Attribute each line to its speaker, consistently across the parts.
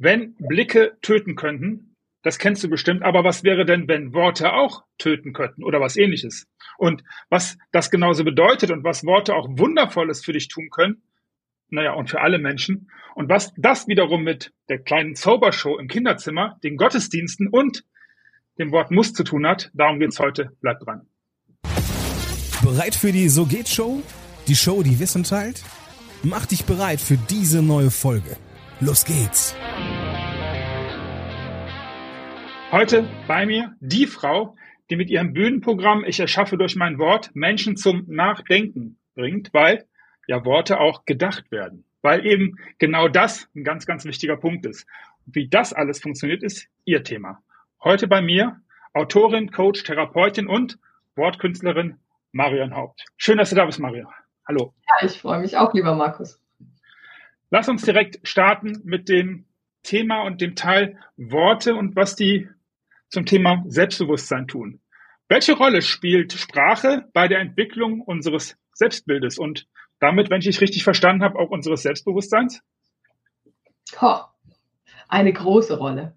Speaker 1: Wenn Blicke töten könnten, das kennst du bestimmt, aber was wäre denn, wenn Worte auch töten könnten oder was ähnliches? Und was das genauso bedeutet und was Worte auch Wundervolles für dich tun können, naja, und für alle Menschen. Und was das wiederum mit der kleinen Zaubershow im Kinderzimmer, den Gottesdiensten und dem Wort muss zu tun hat, darum geht's heute. Bleibt dran.
Speaker 2: Bereit für die So geht Show? Die Show, die Wissen teilt? Mach dich bereit für diese neue Folge. Los geht's!
Speaker 1: Heute bei mir die Frau, die mit ihrem Bühnenprogramm Ich erschaffe durch mein Wort Menschen zum Nachdenken bringt, weil ja Worte auch gedacht werden. Weil eben genau das ein ganz, ganz wichtiger Punkt ist. Wie das alles funktioniert, ist ihr Thema. Heute bei mir Autorin, Coach, Therapeutin und Wortkünstlerin Marion Haupt. Schön, dass du da bist, Marion. Hallo.
Speaker 3: Ja, ich freue mich auch, lieber Markus.
Speaker 1: Lass uns direkt starten mit dem Thema und dem Teil Worte und was die zum Thema Selbstbewusstsein tun. Welche Rolle spielt Sprache bei der Entwicklung unseres Selbstbildes und damit, wenn ich dich richtig verstanden habe, auch unseres Selbstbewusstseins?
Speaker 3: Oh, eine große Rolle.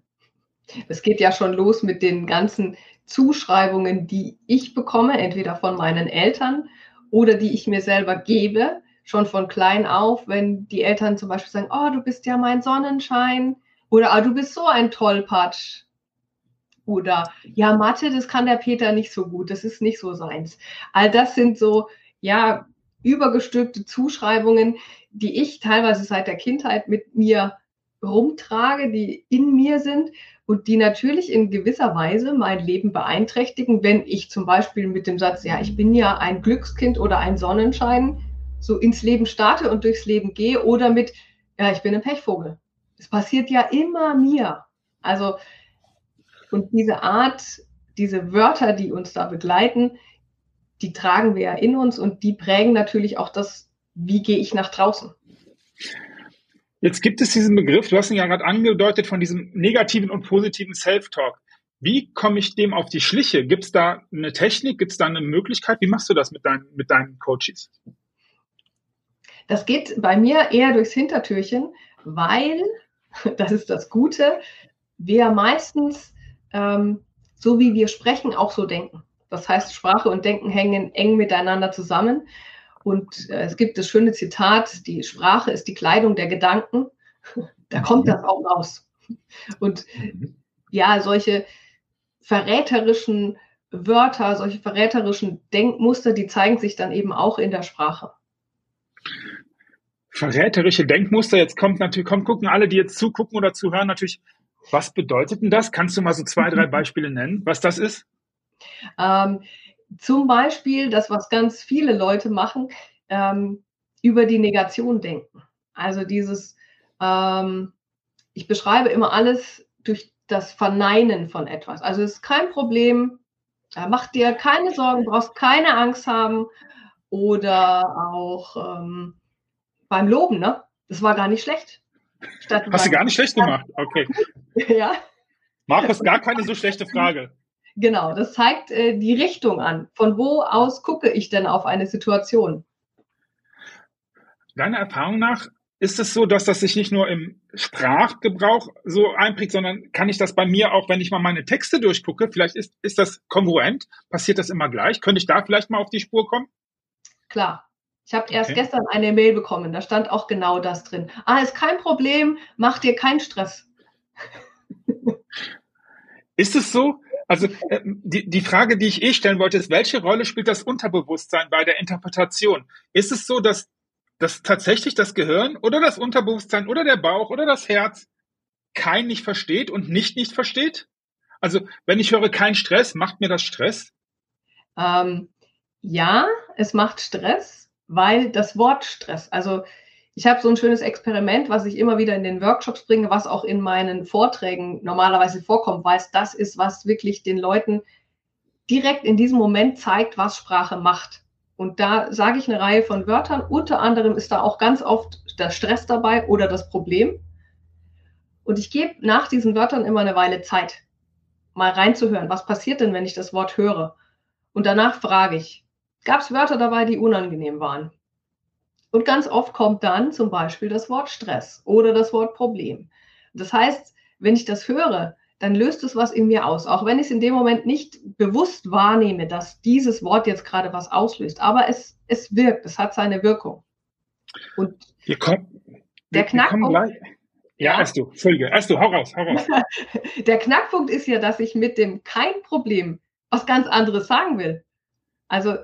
Speaker 3: Es geht ja schon los mit den ganzen Zuschreibungen, die ich bekomme, entweder von meinen Eltern oder die ich mir selber gebe, schon von klein auf, wenn die Eltern zum Beispiel sagen, oh, du bist ja mein Sonnenschein oder oh, du bist so ein Tollpatsch. Oder ja, Mathe, das kann der Peter nicht so gut, das ist nicht so seins. All das sind so, ja, übergestülpte Zuschreibungen, die ich teilweise seit der Kindheit mit mir rumtrage, die in mir sind und die natürlich in gewisser Weise mein Leben beeinträchtigen, wenn ich zum Beispiel mit dem Satz, ja, ich bin ja ein Glückskind oder ein Sonnenschein, so ins Leben starte und durchs Leben gehe oder mit, ja, ich bin ein Pechvogel. Es passiert ja immer mir. Also, und diese Art, diese Wörter, die uns da begleiten, die tragen wir ja in uns und die prägen natürlich auch das, wie gehe ich nach draußen.
Speaker 1: Jetzt gibt es diesen Begriff, du hast ihn ja gerade angedeutet, von diesem negativen und positiven Self-Talk. Wie komme ich dem auf die Schliche? Gibt es da eine Technik? Gibt es da eine Möglichkeit? Wie machst du das mit, dein, mit deinen Coaches?
Speaker 3: Das geht bei mir eher durchs Hintertürchen, weil, das ist das Gute, wir meistens, ähm, so wie wir sprechen, auch so denken. Das heißt, Sprache und Denken hängen eng miteinander zusammen. Und äh, es gibt das schöne Zitat, die Sprache ist die Kleidung der Gedanken. Da kommt das auch raus. Und ja, solche verräterischen Wörter, solche verräterischen Denkmuster, die zeigen sich dann eben auch in der Sprache.
Speaker 1: Verräterische Denkmuster, jetzt kommt natürlich, kommt, gucken alle, die jetzt zugucken oder zuhören, natürlich, was bedeutet denn das? Kannst du mal so zwei, drei Beispiele nennen, was das ist?
Speaker 3: Ähm, zum Beispiel das, was ganz viele Leute machen, ähm, über die Negation denken. Also dieses, ähm, ich beschreibe immer alles durch das Verneinen von etwas. Also es ist kein Problem, mach dir keine Sorgen, brauchst keine Angst haben. Oder auch ähm, beim Loben, ne? Das war gar nicht schlecht.
Speaker 1: Statt Hast du gar nicht schlecht gemacht? Okay. ja. Markus, gar keine so schlechte Frage.
Speaker 3: Genau, das zeigt äh, die Richtung an. Von wo aus gucke ich denn auf eine Situation?
Speaker 1: Deiner Erfahrung nach ist es so, dass das sich nicht nur im Sprachgebrauch so einprägt, sondern kann ich das bei mir auch, wenn ich mal meine Texte durchgucke, vielleicht ist, ist das kongruent? Passiert das immer gleich? Könnte ich da vielleicht mal auf die Spur kommen?
Speaker 3: Klar. Ich habe erst okay. gestern eine Mail bekommen, da stand auch genau das drin. Ah, ist kein Problem, mach dir keinen Stress.
Speaker 1: ist es so? Also äh, die, die Frage, die ich eh stellen wollte, ist, welche Rolle spielt das Unterbewusstsein bei der Interpretation? Ist es so, dass, dass tatsächlich das Gehirn oder das Unterbewusstsein oder der Bauch oder das Herz kein nicht versteht und nicht nicht versteht? Also wenn ich höre kein Stress, macht mir das Stress?
Speaker 3: Ähm, ja, es macht Stress, weil das Wort Stress, also ich habe so ein schönes Experiment, was ich immer wieder in den Workshops bringe, was auch in meinen Vorträgen normalerweise vorkommt, weil es das ist, was wirklich den Leuten direkt in diesem Moment zeigt, was Sprache macht. Und da sage ich eine Reihe von Wörtern. Unter anderem ist da auch ganz oft der Stress dabei oder das Problem. Und ich gebe nach diesen Wörtern immer eine Weile Zeit, mal reinzuhören. Was passiert denn, wenn ich das Wort höre? Und danach frage ich, gab es Wörter dabei, die unangenehm waren? Und ganz oft kommt dann zum Beispiel das Wort Stress oder das Wort Problem. Das heißt, wenn ich das höre, dann löst es was in mir aus. Auch wenn ich es in dem Moment nicht bewusst wahrnehme, dass dieses Wort jetzt gerade was auslöst. Aber es, es wirkt, es hat seine Wirkung.
Speaker 1: Und wir kommen, der Knackpunkt. Ja, ja, erst du, Entschuldige, erst du, hau raus, hau raus.
Speaker 3: der Knackpunkt ist ja, dass ich mit dem kein Problem was ganz anderes sagen will. Also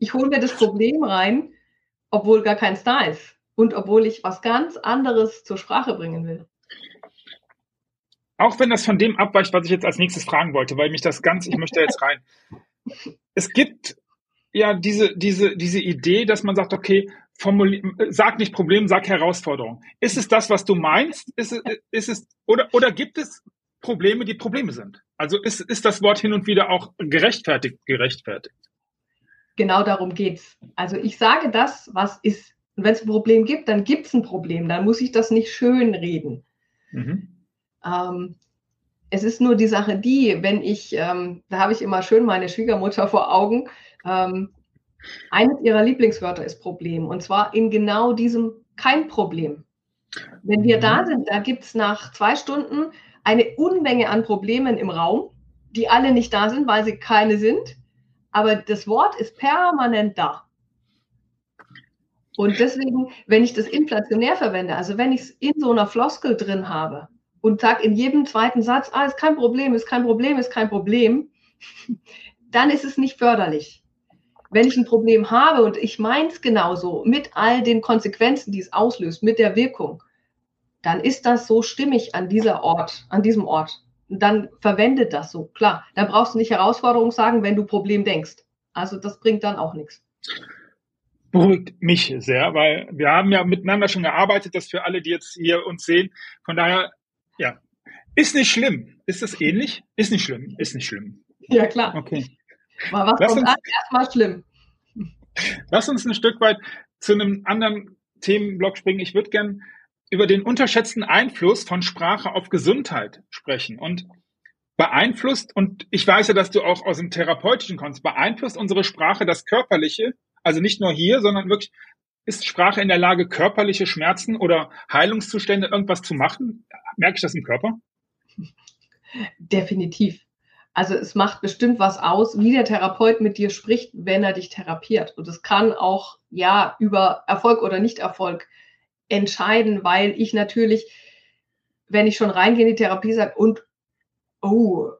Speaker 3: ich hole mir das Problem rein, obwohl gar keins da ist und obwohl ich was ganz anderes zur Sprache bringen will.
Speaker 1: Auch wenn das von dem abweicht, was ich jetzt als nächstes fragen wollte, weil mich das ganz, ich möchte jetzt rein. Es gibt ja diese, diese, diese Idee, dass man sagt, okay, formulier, sag nicht Problem, sag Herausforderung. Ist es das, was du meinst? Ist es, ist es, oder, oder gibt es Probleme, die Probleme sind? Also ist, ist das Wort hin und wieder auch gerechtfertigt, gerechtfertigt?
Speaker 3: Genau darum geht's. Also ich sage das, was ist. Und wenn es ein Problem gibt, dann gibt es ein Problem. Dann muss ich das nicht schön reden. Mhm. Ähm, es ist nur die Sache die, wenn ich, ähm, da habe ich immer schön meine Schwiegermutter vor Augen, ähm, eines ihrer Lieblingswörter ist Problem. Und zwar in genau diesem kein Problem. Wenn wir da mhm. sind, da gibt es nach zwei Stunden eine Unmenge an Problemen im Raum, die alle nicht da sind, weil sie keine sind. Aber das Wort ist permanent da. Und deswegen, wenn ich das inflationär verwende, also wenn ich es in so einer Floskel drin habe, und sage in jedem zweiten Satz, ah, ist kein Problem, ist kein Problem, ist kein Problem, dann ist es nicht förderlich. Wenn ich ein Problem habe und ich meine es genauso, mit all den Konsequenzen, die es auslöst, mit der Wirkung, dann ist das so stimmig an dieser Ort, an diesem Ort. Dann verwende das so, klar. Dann brauchst du nicht Herausforderung sagen, wenn du Problem denkst. Also das bringt dann auch nichts
Speaker 1: beruhigt mich sehr, weil wir haben ja miteinander schon gearbeitet, das für alle, die jetzt hier uns sehen. Von daher ja. Ist nicht schlimm. Ist das ähnlich? Ist nicht schlimm. Ist nicht schlimm.
Speaker 3: Ja, klar.
Speaker 1: Okay.
Speaker 3: Aber was Lass kommt uns, erstmal schlimm?
Speaker 1: Lass uns ein Stück weit zu einem anderen Themenblock springen. Ich würde gern über den unterschätzten Einfluss von Sprache auf Gesundheit sprechen. Und beeinflusst, und ich weiß ja, dass du auch aus dem Therapeutischen kommst, beeinflusst unsere Sprache das Körperliche, also nicht nur hier, sondern wirklich ist Sprache in der Lage, körperliche Schmerzen oder Heilungszustände irgendwas zu machen? Merke ich das im Körper?
Speaker 3: Definitiv. Also es macht bestimmt was aus, wie der Therapeut mit dir spricht, wenn er dich therapiert. Und es kann auch ja über Erfolg oder Nicht-Erfolg entscheiden, weil ich natürlich, wenn ich schon reingehe in die Therapie, sage, und oh,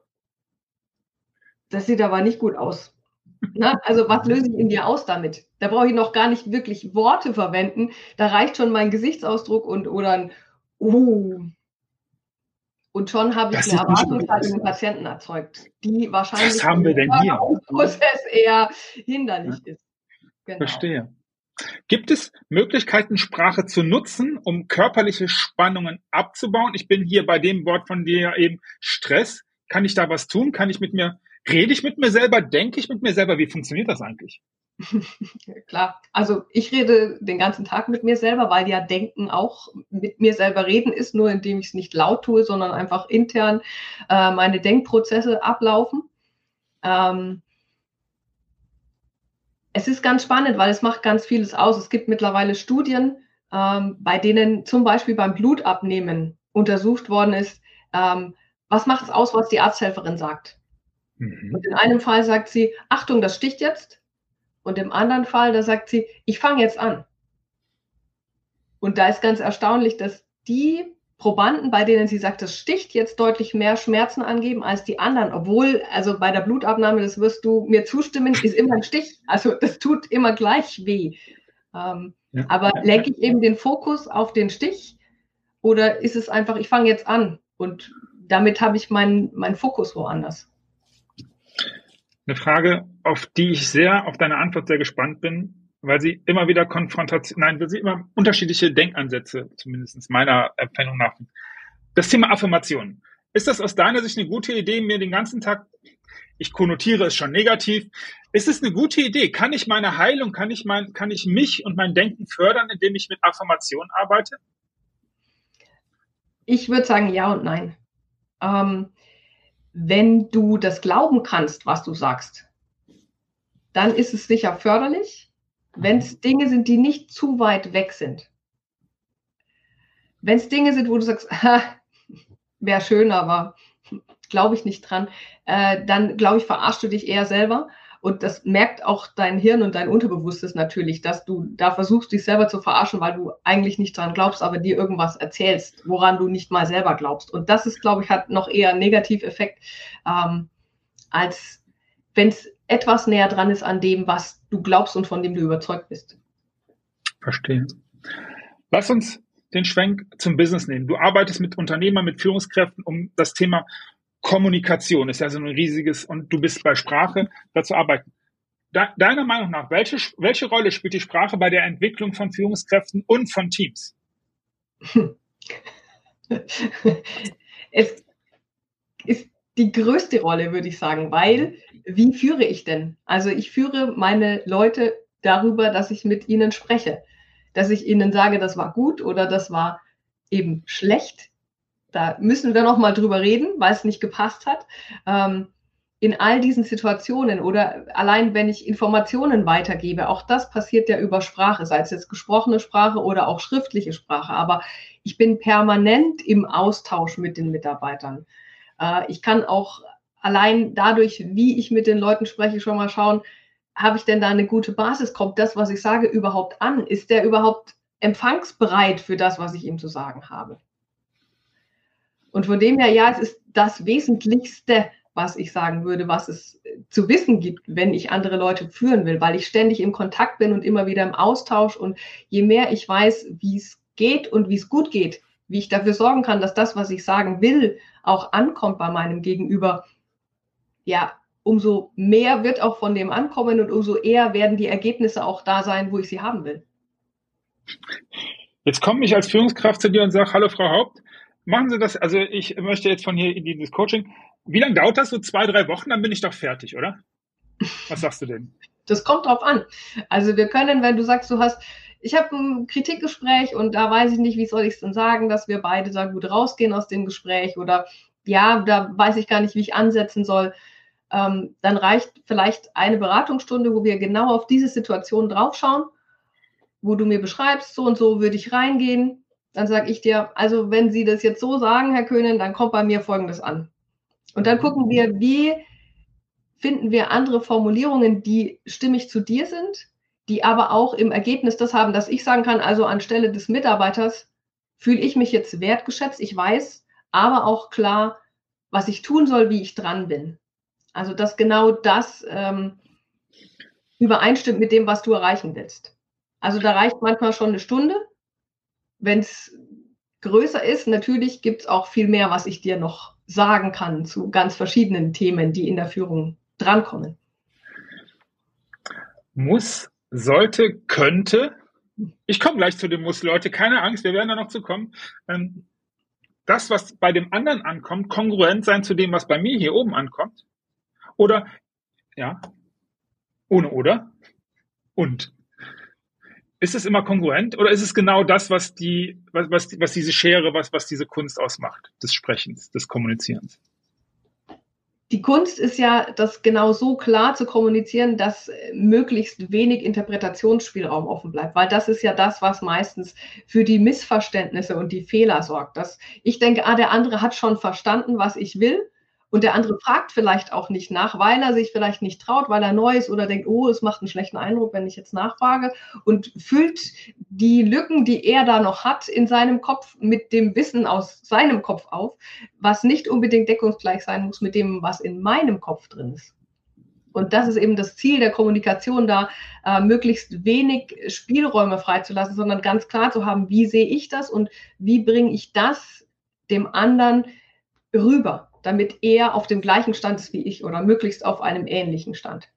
Speaker 3: das sieht aber nicht gut aus. Na, also was löse ich in dir aus damit? Da brauche ich noch gar nicht wirklich Worte verwenden. Da reicht schon mein Gesichtsausdruck und oder ein uh. Und schon habe ich das eine Erwartungshaltung im Patienten erzeugt, die wahrscheinlich
Speaker 1: Was haben wir denn hier?
Speaker 3: Prozess eher hinderlich ja. ist.
Speaker 1: Genau. Verstehe. Gibt es Möglichkeiten, Sprache zu nutzen, um körperliche Spannungen abzubauen? Ich bin hier bei dem Wort von dir eben Stress. Kann ich da was tun? Kann ich mit mir Rede ich mit mir selber? Denke ich mit mir selber? Wie funktioniert das eigentlich?
Speaker 3: Klar, also ich rede den ganzen Tag mit mir selber, weil ja Denken auch mit mir selber reden ist, nur indem ich es nicht laut tue, sondern einfach intern äh, meine Denkprozesse ablaufen. Ähm, es ist ganz spannend, weil es macht ganz vieles aus. Es gibt mittlerweile Studien, ähm, bei denen zum Beispiel beim Blutabnehmen untersucht worden ist, ähm, was macht es aus, was die Arzthelferin sagt. Mhm. Und in einem Fall sagt sie, Achtung, das sticht jetzt. Und im anderen Fall, da sagt sie, ich fange jetzt an. Und da ist ganz erstaunlich, dass die Probanden, bei denen sie sagt, das sticht jetzt deutlich mehr Schmerzen angeben als die anderen, obwohl, also bei der Blutabnahme, das wirst du mir zustimmen, ist immer ein Stich. Also das tut immer gleich weh. Ähm, ja. Aber lenke ich eben den Fokus auf den Stich oder ist es einfach, ich fange jetzt an und damit habe ich meinen mein Fokus woanders?
Speaker 1: Eine Frage, auf die ich sehr, auf deine Antwort sehr gespannt bin, weil sie immer wieder Konfrontation, nein, weil sie immer unterschiedliche Denkansätze, zumindest meiner Empfindung nach. Das Thema Affirmation. Ist das aus deiner Sicht eine gute Idee, mir den ganzen Tag, ich konnotiere es schon negativ, ist es eine gute Idee? Kann ich meine Heilung, kann ich mein, kann ich mich und mein Denken fördern, indem ich mit Affirmation arbeite?
Speaker 3: Ich würde sagen ja und nein. Ähm, wenn du das glauben kannst, was du sagst, dann ist es sicher förderlich. Wenn es Dinge sind, die nicht zu weit weg sind, Wenn es Dinge sind, wo du sagst, wäre schön, aber glaube ich nicht dran, äh, dann glaube ich, verarschst du dich eher selber. Und das merkt auch dein Hirn und dein Unterbewusstes natürlich, dass du da versuchst, dich selber zu verarschen, weil du eigentlich nicht dran glaubst, aber dir irgendwas erzählst, woran du nicht mal selber glaubst. Und das ist, glaube ich, hat noch eher einen Negativeffekt, ähm, als wenn es etwas näher dran ist an dem, was du glaubst und von dem du überzeugt bist.
Speaker 1: Verstehe. Lass uns den Schwenk zum Business nehmen. Du arbeitest mit Unternehmern, mit Führungskräften, um das Thema Kommunikation ist ja so ein riesiges und du bist bei Sprache dazu arbeiten. Deiner Meinung nach, welche, welche Rolle spielt die Sprache bei der Entwicklung von Führungskräften und von Teams?
Speaker 3: es ist die größte Rolle, würde ich sagen, weil wie führe ich denn? Also ich führe meine Leute darüber, dass ich mit ihnen spreche, dass ich ihnen sage, das war gut oder das war eben schlecht. Da müssen wir noch mal drüber reden, weil es nicht gepasst hat. Ähm, in all diesen Situationen oder allein wenn ich Informationen weitergebe, auch das passiert ja über Sprache, sei es jetzt gesprochene Sprache oder auch schriftliche Sprache. Aber ich bin permanent im Austausch mit den Mitarbeitern. Äh, ich kann auch allein dadurch, wie ich mit den Leuten spreche, schon mal schauen, habe ich denn da eine gute Basis? Kommt das, was ich sage, überhaupt an? Ist der überhaupt empfangsbereit für das, was ich ihm zu sagen habe? Und von dem her, ja, es ist das Wesentlichste, was ich sagen würde, was es zu wissen gibt, wenn ich andere Leute führen will, weil ich ständig im Kontakt bin und immer wieder im Austausch. Und je mehr ich weiß, wie es geht und wie es gut geht, wie ich dafür sorgen kann, dass das, was ich sagen will, auch ankommt bei meinem Gegenüber, ja, umso mehr wird auch von dem ankommen und umso eher werden die Ergebnisse auch da sein, wo ich sie haben will.
Speaker 1: Jetzt komme ich als Führungskraft zu dir und sage, hallo Frau Haupt, machen Sie das, also ich möchte jetzt von hier in dieses Coaching. Wie lange dauert das? So zwei, drei Wochen, dann bin ich doch fertig, oder? Was sagst du denn?
Speaker 3: Das kommt drauf an. Also wir können, wenn du sagst, du hast, ich habe ein Kritikgespräch und da weiß ich nicht, wie soll ich es denn sagen, dass wir beide da gut rausgehen aus dem Gespräch oder ja, da weiß ich gar nicht, wie ich ansetzen soll. Ähm, dann reicht vielleicht eine Beratungsstunde, wo wir genau auf diese Situation draufschauen, wo du mir beschreibst, so und so würde ich reingehen. Dann sage ich dir, also wenn Sie das jetzt so sagen, Herr Köhnen, dann kommt bei mir Folgendes an. Und dann gucken wir, wie finden wir andere Formulierungen, die stimmig zu dir sind, die aber auch im Ergebnis das haben, dass ich sagen kann, also anstelle des Mitarbeiters fühle ich mich jetzt wertgeschätzt, ich weiß, aber auch klar, was ich tun soll, wie ich dran bin. Also dass genau das ähm, übereinstimmt mit dem, was du erreichen willst. Also da reicht manchmal schon eine Stunde. Wenn es größer ist, natürlich gibt es auch viel mehr, was ich dir noch sagen kann zu ganz verschiedenen Themen, die in der Führung drankommen.
Speaker 1: Muss, sollte, könnte. Ich komme gleich zu dem Muss, Leute. Keine Angst, wir werden da noch zu kommen. Ähm, das, was bei dem anderen ankommt, kongruent sein zu dem, was bei mir hier oben ankommt. Oder, ja, ohne oder und. Ist es immer kongruent oder ist es genau das, was die, was, was, was diese Schere, was, was diese Kunst ausmacht, des Sprechens, des Kommunizierens?
Speaker 3: Die Kunst ist ja, das genau so klar zu kommunizieren, dass möglichst wenig Interpretationsspielraum offen bleibt, weil das ist ja das, was meistens für die Missverständnisse und die Fehler sorgt. Dass ich denke, ah, der andere hat schon verstanden, was ich will und der andere fragt vielleicht auch nicht nach, weil er sich vielleicht nicht traut, weil er neu ist oder denkt, oh, es macht einen schlechten Eindruck, wenn ich jetzt nachfrage und füllt die Lücken, die er da noch hat in seinem Kopf mit dem Wissen aus seinem Kopf auf, was nicht unbedingt deckungsgleich sein muss mit dem, was in meinem Kopf drin ist. Und das ist eben das Ziel der Kommunikation, da äh, möglichst wenig Spielräume freizulassen, sondern ganz klar zu haben, wie sehe ich das und wie bringe ich das dem anderen rüber damit er auf dem gleichen Stand ist wie ich oder möglichst auf einem ähnlichen Stand.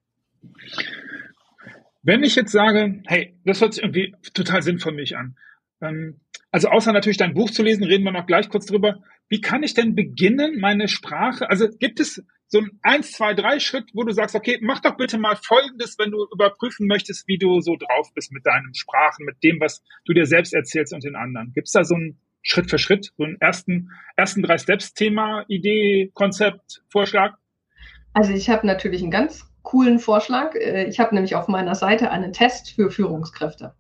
Speaker 1: Wenn ich jetzt sage, hey, das hört sich irgendwie total sinnvoll mich an. Ähm, also außer natürlich dein Buch zu lesen, reden wir noch gleich kurz drüber. Wie kann ich denn beginnen, meine Sprache? Also gibt es so ein eins, zwei, drei Schritt, wo du sagst, okay, mach doch bitte mal Folgendes, wenn du überprüfen möchtest, wie du so drauf bist mit deinen Sprachen, mit dem, was du dir selbst erzählst und den anderen. Gibt es da so ein Schritt für Schritt, so einen ersten, ersten drei Steps Thema, Idee, Konzept, Vorschlag?
Speaker 3: Also ich habe natürlich einen ganz coolen Vorschlag. Äh, ich habe nämlich auf meiner Seite einen Test für Führungskräfte.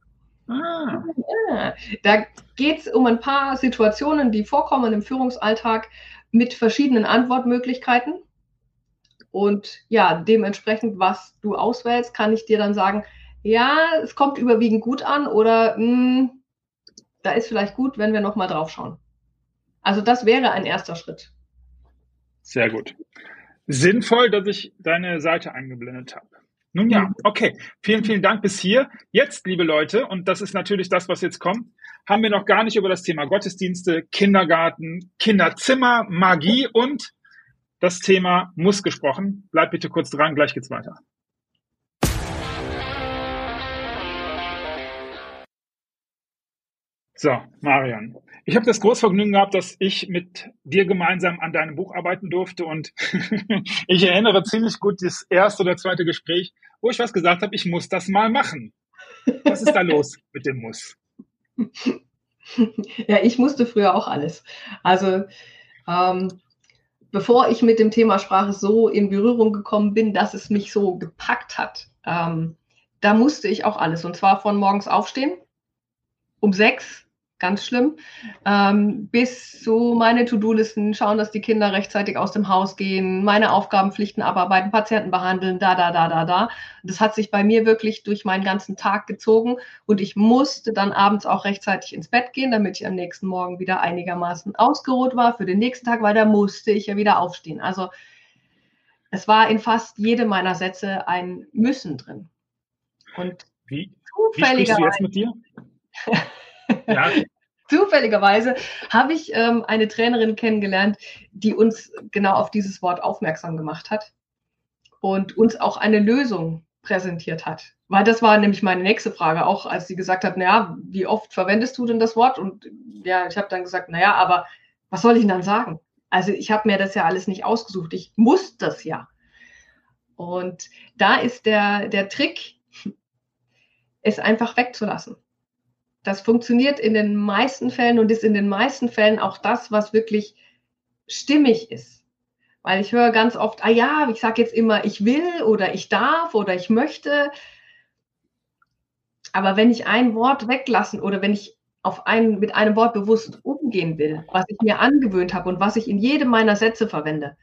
Speaker 3: Ah. Ja, da geht es um ein paar Situationen, die vorkommen im Führungsalltag mit verschiedenen Antwortmöglichkeiten. Und ja, dementsprechend, was du auswählst, kann ich dir dann sagen, ja, es kommt überwiegend gut an oder mh, hm, da ist vielleicht gut, wenn wir nochmal drauf schauen. Also das wäre ein erster Schritt.
Speaker 1: Sehr gut. Sinnvoll, dass ich deine Seite eingeblendet habe. Nun ja, okay. Vielen, vielen Dank bis hier. Jetzt, liebe Leute, und das ist natürlich das, was jetzt kommt, haben wir noch gar nicht über das Thema Gottesdienste, Kindergarten, Kinderzimmer, Magie und das Thema Muss gesprochen. Bleibt bitte kurz dran, gleich geht's weiter. So, Marian, ich habe das große Vergnügen gehabt, dass ich mit dir gemeinsam an deinem Buch arbeiten durfte und ich erinnere ziemlich gut das erste oder zweite Gespräch, wo ich was gesagt habe, ich muss das mal machen. Was ist da los mit dem Muss?
Speaker 3: Ja, ich musste früher auch alles. Also ähm, bevor ich mit dem Thema Sprache so in Berührung gekommen bin, dass es mich so gepackt hat, ähm, da musste ich auch alles. Und zwar von morgens aufstehen um sechs ganz schlimm, ähm, bis so meine To-Do-Listen, schauen, dass die Kinder rechtzeitig aus dem Haus gehen, meine Aufgabenpflichten abarbeiten, Patienten behandeln, da, da, da, da, da. Das hat sich bei mir wirklich durch meinen ganzen Tag gezogen und ich musste dann abends auch rechtzeitig ins Bett gehen, damit ich am nächsten Morgen wieder einigermaßen ausgeruht war für den nächsten Tag, weil da musste ich ja wieder aufstehen. Also es war in fast jedem meiner Sätze ein Müssen drin.
Speaker 1: Und wie, wie sprichst du jetzt mit dir?
Speaker 3: Zufälligerweise habe ich ähm, eine Trainerin kennengelernt, die uns genau auf dieses Wort aufmerksam gemacht hat und uns auch eine Lösung präsentiert hat. Weil das war nämlich meine nächste Frage, auch als sie gesagt hat, naja, wie oft verwendest du denn das Wort? Und ja, ich habe dann gesagt, naja, aber was soll ich denn dann sagen? Also ich habe mir das ja alles nicht ausgesucht, ich muss das ja. Und da ist der, der Trick, es einfach wegzulassen das funktioniert in den meisten Fällen und ist in den meisten Fällen auch das, was wirklich stimmig ist. Weil ich höre ganz oft, ah ja, ich sage jetzt immer, ich will oder ich darf oder ich möchte. Aber wenn ich ein Wort weglassen oder wenn ich auf ein, mit einem Wort bewusst umgehen will, was ich mir angewöhnt habe und was ich in jedem meiner Sätze verwende,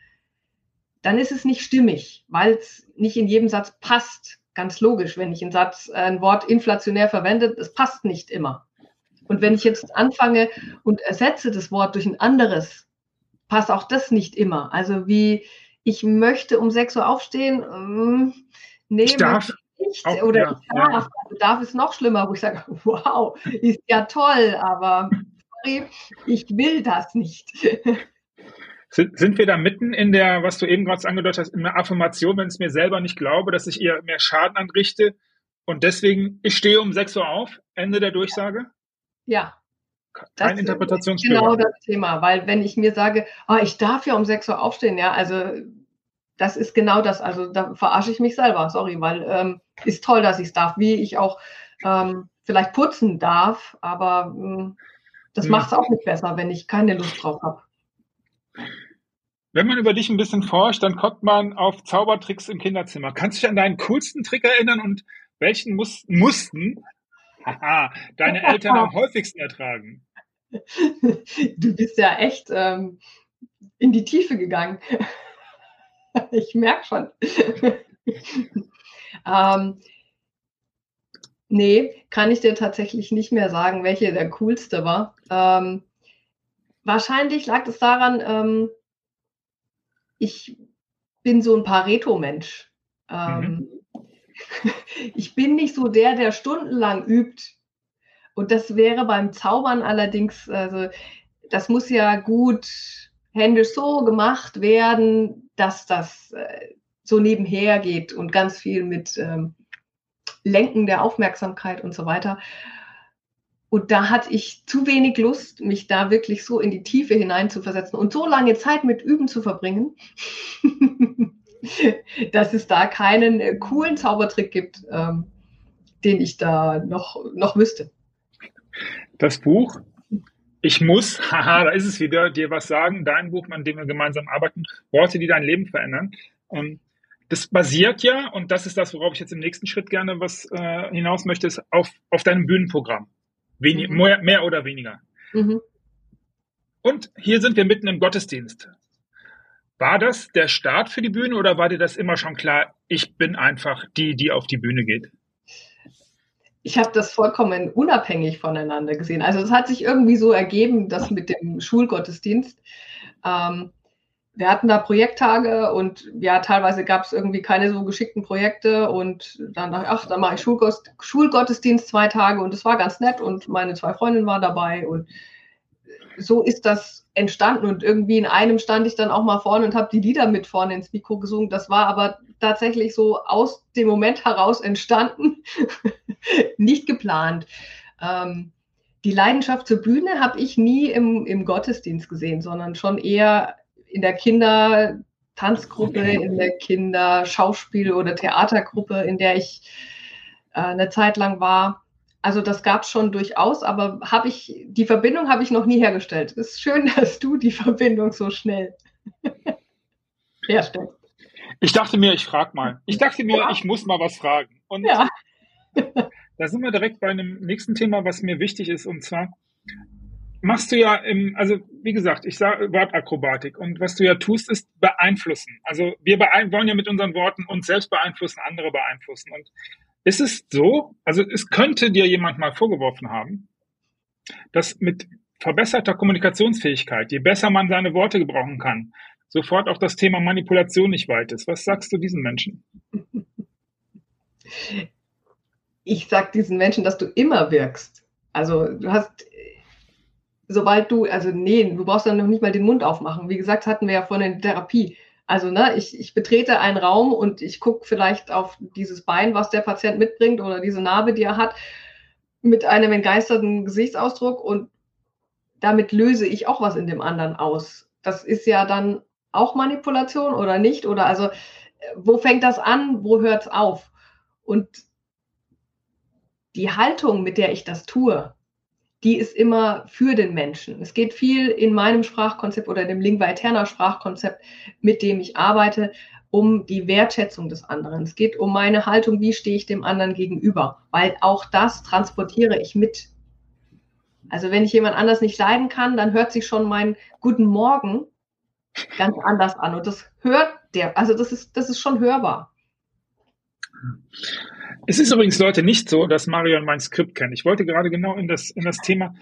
Speaker 3: dann ist es nicht stimmig, weil es nicht in jedem Satz passt ganz logisch, wenn ich einen Satz, äh, ein Wort inflationär verwende, das passt nicht immer. Und wenn ich jetzt anfange und ersetze das Wort durch ein anderes, passt auch das nicht immer. Also wie ich möchte um 6 Uhr aufstehen, ähm, nee, ich darf. Nicht. Auch, oder ja, ich darf. Ja. Also darf ist noch schlimmer, wo ich sage, wow, ist ja toll, aber sorry, ich will das nicht.
Speaker 1: Sind, sind wir da mitten in der, was du eben gerade angedeutet hast, in der Affirmation, wenn ich es mir selber nicht glaube, dass ich ihr mehr Schaden anrichte und deswegen, ich stehe um 6 Uhr auf, Ende der Durchsage?
Speaker 3: Ja.
Speaker 1: Kein Interpretationsspielraum.
Speaker 3: Genau das Thema, weil wenn ich mir sage, oh, ich darf ja um 6 Uhr aufstehen, ja, also das ist genau das, also da verarsche ich mich selber, sorry, weil ähm, ist toll, dass ich es darf, wie ich auch ähm, vielleicht putzen darf, aber ähm, das hm. macht es auch nicht besser, wenn ich keine Lust drauf habe.
Speaker 1: Wenn man über dich ein bisschen forscht, dann kommt man auf Zaubertricks im Kinderzimmer. Kannst du dich an deinen coolsten Trick erinnern und welchen muss, mussten haha, deine Eltern am häufigsten ertragen?
Speaker 3: Du bist ja echt ähm, in die Tiefe gegangen. ich merke schon. ähm, nee, kann ich dir tatsächlich nicht mehr sagen, welche der coolste war. Ähm, wahrscheinlich lag es daran, ähm, ich bin so ein Pareto-Mensch. Ähm, mhm. ich bin nicht so der, der stundenlang übt. Und das wäre beim Zaubern allerdings, also das muss ja gut händisch so gemacht werden, dass das äh, so nebenher geht und ganz viel mit ähm, Lenken der Aufmerksamkeit und so weiter. Und da hatte ich zu wenig Lust, mich da wirklich so in die Tiefe hineinzuversetzen und so lange Zeit mit Üben zu verbringen, dass es da keinen äh, coolen Zaubertrick gibt, ähm, den ich da noch, noch wüsste.
Speaker 1: Das Buch, ich muss, haha, da ist es wieder, dir was sagen, dein Buch, an dem wir gemeinsam arbeiten, Worte, die dein Leben verändern. Ähm, das basiert ja, und das ist das, worauf ich jetzt im nächsten Schritt gerne was äh, hinaus möchte, ist auf, auf deinem Bühnenprogramm. Wenig, mhm. mehr, mehr oder weniger. Mhm. Und hier sind wir mitten im Gottesdienst. War das der Start für die Bühne oder war dir das immer schon klar, ich bin einfach die, die auf die Bühne geht?
Speaker 3: Ich habe das vollkommen unabhängig voneinander gesehen. Also es hat sich irgendwie so ergeben, dass mit dem Schulgottesdienst, ähm, wir hatten da Projekttage und ja, teilweise gab es irgendwie keine so geschickten Projekte und dann dachte ich, ach, dann mache ich Schulgottesdienst, Schulgottesdienst zwei Tage und es war ganz nett und meine zwei Freundinnen waren dabei und so ist das entstanden und irgendwie in einem stand ich dann auch mal vorne und habe die Lieder mit vorne ins Mikro gesungen. Das war aber tatsächlich so aus dem Moment heraus entstanden, nicht geplant. Ähm, die Leidenschaft zur Bühne habe ich nie im, im Gottesdienst gesehen, sondern schon eher in der Kindertanzgruppe, in der Kinderschauspiel- oder Theatergruppe, in der ich äh, eine Zeit lang war. Also das gab es schon durchaus, aber habe ich die Verbindung habe ich noch nie hergestellt. Es ist schön, dass du die Verbindung so schnell herstellst.
Speaker 1: Ich dachte mir, ich frage mal. Ich dachte mir, ja. ich muss mal was fragen. Und ja. da sind wir direkt bei einem nächsten Thema, was mir wichtig ist, und zwar machst du ja im, also wie gesagt, ich sage Wortakrobatik und was du ja tust, ist beeinflussen. Also wir wollen ja mit unseren Worten uns selbst beeinflussen, andere beeinflussen. Und ist es so, also es könnte dir jemand mal vorgeworfen haben, dass mit verbesserter Kommunikationsfähigkeit, je besser man seine Worte gebrauchen kann, sofort auch das Thema Manipulation nicht weit ist. Was sagst du diesen Menschen?
Speaker 3: Ich sag diesen Menschen, dass du immer wirkst. Also du hast, sobald du, also nee, du brauchst dann noch nicht mal den Mund aufmachen. Wie gesagt, hatten wir ja vorhin in der Therapie. Also ne, ich, ich betrete einen Raum und ich gucke vielleicht auf dieses Bein, was der Patient mitbringt oder diese Narbe, die er hat, mit einem entgeisterten Gesichtsausdruck und damit löse ich auch was in dem anderen aus. Das ist ja dann auch Manipulation oder nicht? Oder also, wo fängt das an? Wo hört es auf? Und die Haltung, mit der ich das tue, die ist immer für den Menschen. Es geht viel in meinem Sprachkonzept oder dem Lingua Eterna Sprachkonzept, mit dem ich arbeite, um die Wertschätzung des anderen. Es geht um meine Haltung, wie stehe ich dem anderen gegenüber, weil auch das transportiere ich mit. Also wenn ich jemand anders nicht leiden kann, dann hört sich schon mein Guten Morgen ganz anders an und das hört der, also das ist, das ist schon hörbar.
Speaker 1: Es ist übrigens, Leute, nicht so, dass Marion mein Skript kennt. Ich wollte gerade genau in das, in das Thema,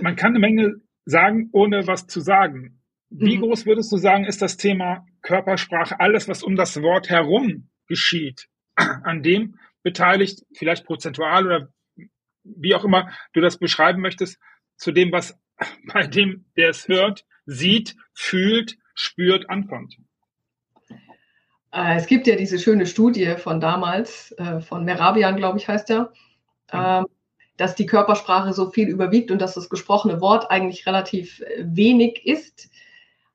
Speaker 1: man kann eine Menge sagen, ohne was zu sagen. Wie mhm. groß würdest du sagen, ist das Thema Körpersprache, alles, was um das Wort herum geschieht, an dem beteiligt, vielleicht prozentual oder wie auch immer du das beschreiben möchtest, zu dem, was bei dem, der es hört, sieht, fühlt, spürt, ankommt?
Speaker 3: Äh, es gibt ja diese schöne Studie von damals, äh, von Merabian, glaube ich, heißt er, mhm. dass die Körpersprache so viel überwiegt und dass das gesprochene Wort eigentlich relativ äh, wenig ist.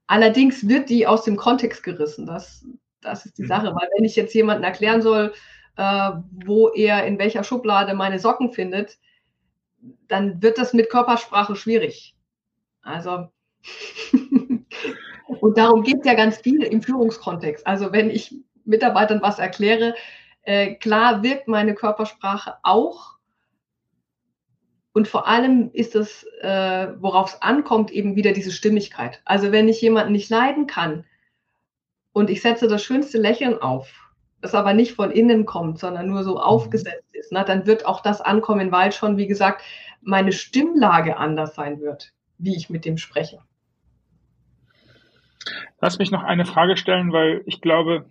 Speaker 3: Allerdings wird die aus dem Kontext gerissen. Das, das ist die mhm. Sache, weil wenn ich jetzt jemandem erklären soll, wo er in welcher Schublade meine Socken findet, dann wird das mit Körpersprache schwierig. Also Und darum geht es ja ganz viel im Führungskontext. Also wenn ich Mitarbeitern was erkläre, äh, klar wirkt meine Körpersprache auch. Und vor allem ist es, äh, worauf es ankommt, eben wieder diese Stimmigkeit. Also wenn ich jemanden nicht leiden kann und ich setze das schönste Lächeln auf, das aber nicht von innen kommt, sondern nur so mhm. aufgesetzt ist, na, dann wird auch das ankommen, weil schon, wie gesagt, meine Stimmlage anders sein wird, wie ich mit dem spreche.
Speaker 1: Lass mich noch eine Frage stellen, weil ich glaube,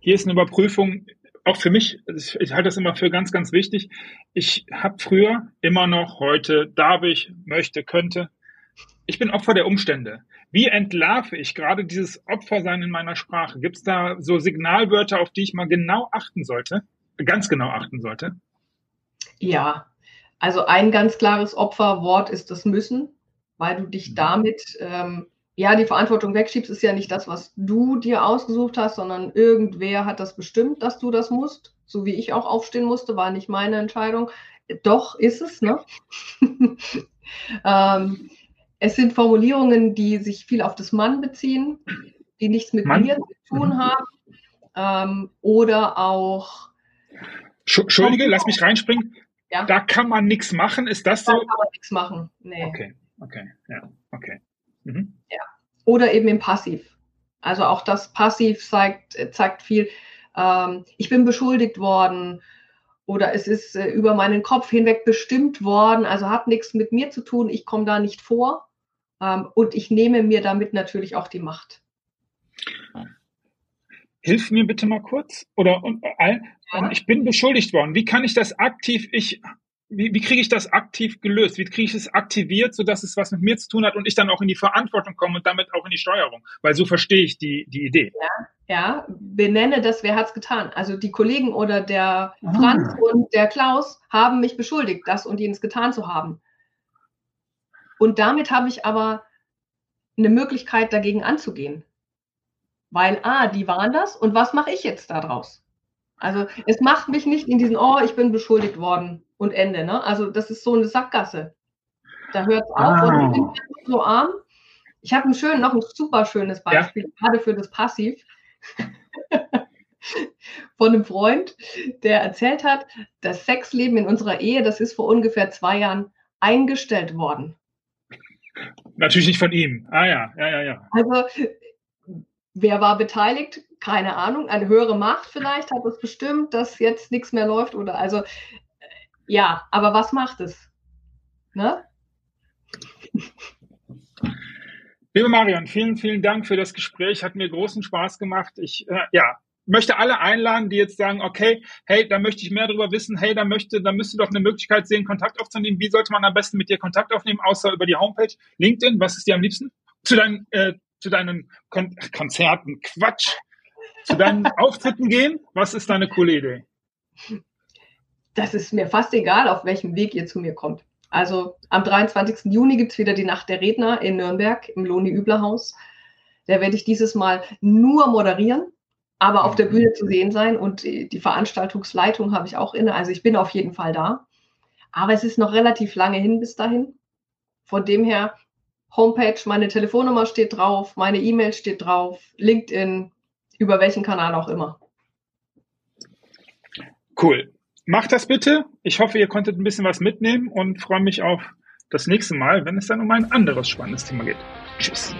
Speaker 1: hier ist eine Überprüfung, auch für mich, ich halte das immer für ganz, ganz wichtig. Ich habe früher, immer noch, heute, darf ich, möchte, könnte. Ich bin Opfer der Umstände. Wie entlarve ich gerade dieses Opfersein in meiner Sprache? Gibt es da so Signalwörter, auf die ich mal genau achten sollte? Ganz genau achten sollte?
Speaker 3: Ja, also ein ganz klares Opferwort ist das Müssen, weil du dich mhm. damit ähm, ja, die Verantwortung wegschiebst, ist ja nicht das, was du dir ausgesucht hast, sondern irgendwer hat das bestimmt, dass du das musst. So wie ich auch aufstehen musste, war nicht meine Entscheidung. Doch ist es, ne? ähm, es sind Formulierungen, die sich viel auf das Mann beziehen, die nichts mit Mann? mir zu tun mhm. haben. ähm, oder auch.
Speaker 1: Entschuldige, lass mich reinspringen. Ja? Da kann man nichts machen. Ist das so? Da
Speaker 3: kann man nichts machen. Nee.
Speaker 1: Okay, okay, ja, okay. Mhm.
Speaker 3: Ja. Oder eben im Passiv. Also auch das Passiv zeigt, zeigt viel. Ähm, ich bin beschuldigt worden oder es ist äh, über meinen Kopf hinweg bestimmt worden, also hat nichts mit mir zu tun, ich komme da nicht vor ähm, und ich nehme mir damit natürlich auch die Macht.
Speaker 1: Hilf mir bitte mal kurz. Oder und, äh, ja. ich bin beschuldigt worden. Wie kann ich das aktiv? Ich wie, wie kriege ich das aktiv gelöst? Wie kriege ich es aktiviert, sodass es was mit mir zu tun hat und ich dann auch in die Verantwortung komme und damit auch in die Steuerung? Weil so verstehe ich die, die Idee.
Speaker 3: Ja, ja. benenne das, wer hat es getan? Also die Kollegen oder der ah. Franz und der Klaus haben mich beschuldigt, das und jenes getan zu haben. Und damit habe ich aber eine Möglichkeit, dagegen anzugehen. Weil, ah, die waren das und was mache ich jetzt daraus? Also es macht mich nicht in diesen, oh, ich bin beschuldigt worden und Ende. Ne? Also das ist so eine Sackgasse. Da hört es auf ah. und ich bin so arm. Ich habe ein schön, noch ein super schönes Beispiel, ja. gerade für das Passiv. Von einem Freund, der erzählt hat, das Sexleben in unserer Ehe, das ist vor ungefähr zwei Jahren eingestellt worden.
Speaker 1: Natürlich nicht von ihm. Ah ja, ja, ja, ja.
Speaker 3: Also wer war beteiligt? Keine Ahnung. Eine höhere Macht vielleicht hat es bestimmt, dass jetzt nichts mehr läuft oder also ja, aber was macht es? Ne?
Speaker 1: Liebe Marion, vielen, vielen Dank für das Gespräch. Hat mir großen Spaß gemacht. Ich äh, ja, möchte alle einladen, die jetzt sagen, okay, hey, da möchte ich mehr darüber wissen, hey, da möchte, da müsste doch eine Möglichkeit sehen, Kontakt aufzunehmen. Wie sollte man am besten mit dir Kontakt aufnehmen, außer über die Homepage? LinkedIn, was ist dir am liebsten? Zu deinen, äh, zu deinen Kon Konzerten, Quatsch, zu deinen Auftritten gehen? Was ist deine coole Idee?
Speaker 3: Das ist mir fast egal, auf welchem Weg ihr zu mir kommt. Also am 23. Juni gibt es wieder die Nacht der Redner in Nürnberg im Loni-Übler-Haus. Da werde ich dieses Mal nur moderieren, aber auf der Bühne zu sehen sein und die Veranstaltungsleitung habe ich auch inne. Also ich bin auf jeden Fall da. Aber es ist noch relativ lange hin bis dahin. Von dem her, Homepage, meine Telefonnummer steht drauf, meine E-Mail steht drauf, LinkedIn, über welchen Kanal auch immer.
Speaker 1: Cool. Macht das bitte. Ich hoffe, ihr konntet ein bisschen was mitnehmen und freue mich auf das nächste Mal, wenn es dann um ein anderes spannendes Thema geht. Tschüss.